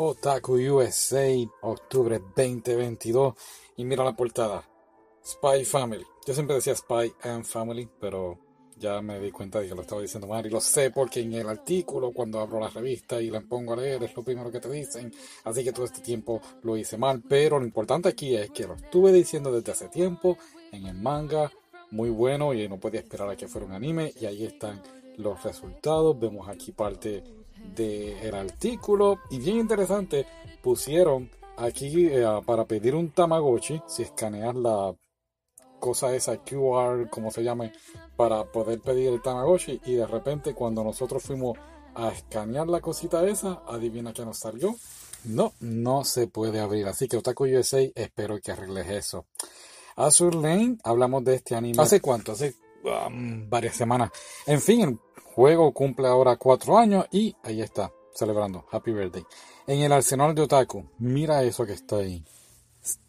Otaku USA, octubre 2022. Y mira la portada. Spy Family. Yo siempre decía Spy and Family, pero ya me di cuenta de que lo estaba diciendo mal. Y lo sé porque en el artículo, cuando abro la revista y la pongo a leer, es lo primero que te dicen. Así que todo este tiempo lo hice mal. Pero lo importante aquí es que lo estuve diciendo desde hace tiempo en el manga. Muy bueno y no podía esperar a que fuera un anime. Y ahí están los resultados. Vemos aquí parte del artículo y bien interesante pusieron aquí eh, para pedir un Tamagotchi si escaneas la cosa esa QR como se llame para poder pedir el Tamagotchi y de repente cuando nosotros fuimos a escanear la cosita esa adivina que nos salió. No, no se puede abrir. Así que Otaku USA espero que arregles eso. Azur Lane hablamos de este anime. Hace cuánto hace um, varias semanas en fin juego cumple ahora cuatro años y ahí está, celebrando. Happy birthday. En el arsenal de Otaku, mira eso que está ahí.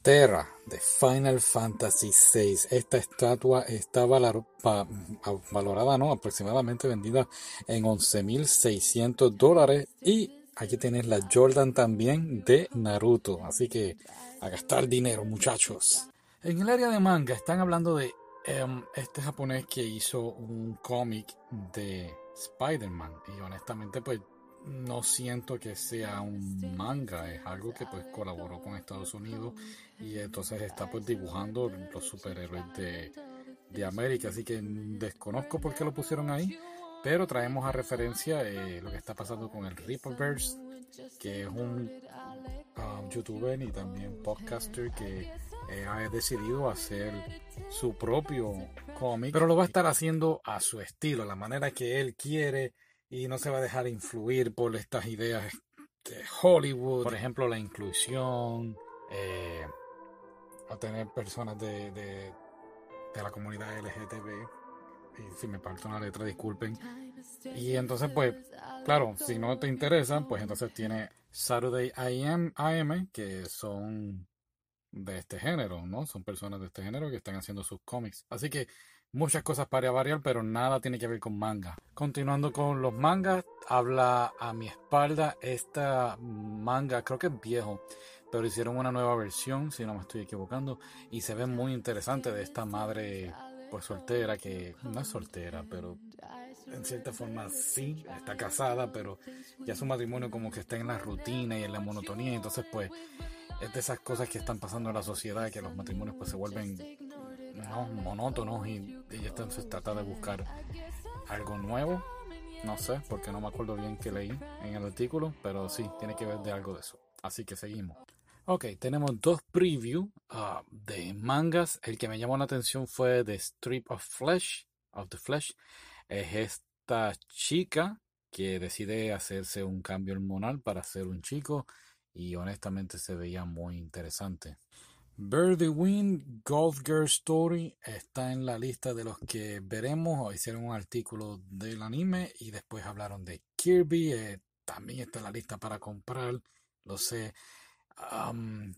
Terra de Final Fantasy VI. Esta estatua está valorada, ¿no? Aproximadamente vendida en 11.600 dólares. Y aquí tienes la Jordan también de Naruto. Así que a gastar dinero, muchachos. En el área de manga están hablando de Em, este japonés que hizo un cómic de Spider-Man y honestamente pues no siento que sea un manga, es algo que pues colaboró con Estados Unidos y entonces está pues dibujando los superhéroes de, de América, así que desconozco por qué lo pusieron ahí, pero traemos a referencia eh, lo que está pasando con el Ripperverse, que es un um, youtuber y también podcaster que ha decidido hacer su propio cómic, pero lo va a estar haciendo a su estilo, la manera que él quiere y no se va a dejar influir por estas ideas de Hollywood, por ejemplo la inclusión, eh, a tener personas de, de, la comunidad LGTB, si me parto una letra, disculpen. Y entonces, pues, claro, si no te interesan, pues entonces tiene Saturday AM, AM que son de este género, ¿no? Son personas de este género que están haciendo sus cómics. Así que muchas cosas para variar, pero nada tiene que ver con manga. Continuando con los mangas, habla a mi espalda esta manga, creo que es viejo, pero hicieron una nueva versión, si no me estoy equivocando, y se ve muy interesante de esta madre pues soltera que no es soltera, pero en cierta forma sí, está casada, pero ya su matrimonio como que está en la rutina y en la monotonía, entonces pues es de esas cosas que están pasando en la sociedad, que los matrimonios pues se vuelven monótonos y ella entonces trata de buscar algo nuevo. No sé, porque no me acuerdo bien qué leí en el artículo, pero sí, tiene que ver de algo de eso. Así que seguimos. Ok, tenemos dos previews uh, de mangas. El que me llamó la atención fue The Strip of Flesh, of the Flesh. Es esta chica que decide hacerse un cambio hormonal para ser un chico y honestamente se veía muy interesante. Birdie Wing Golf Girl Story está en la lista de los que veremos. Hicieron un artículo del anime y después hablaron de Kirby. Eh, también está en la lista para comprar. Lo sé.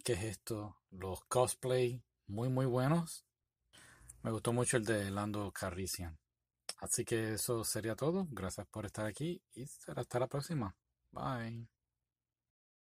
¿Qué es esto? Los cosplay muy muy buenos. Me gustó mucho el de Lando Carrician. Así que eso sería todo. Gracias por estar aquí y hasta la próxima. Bye.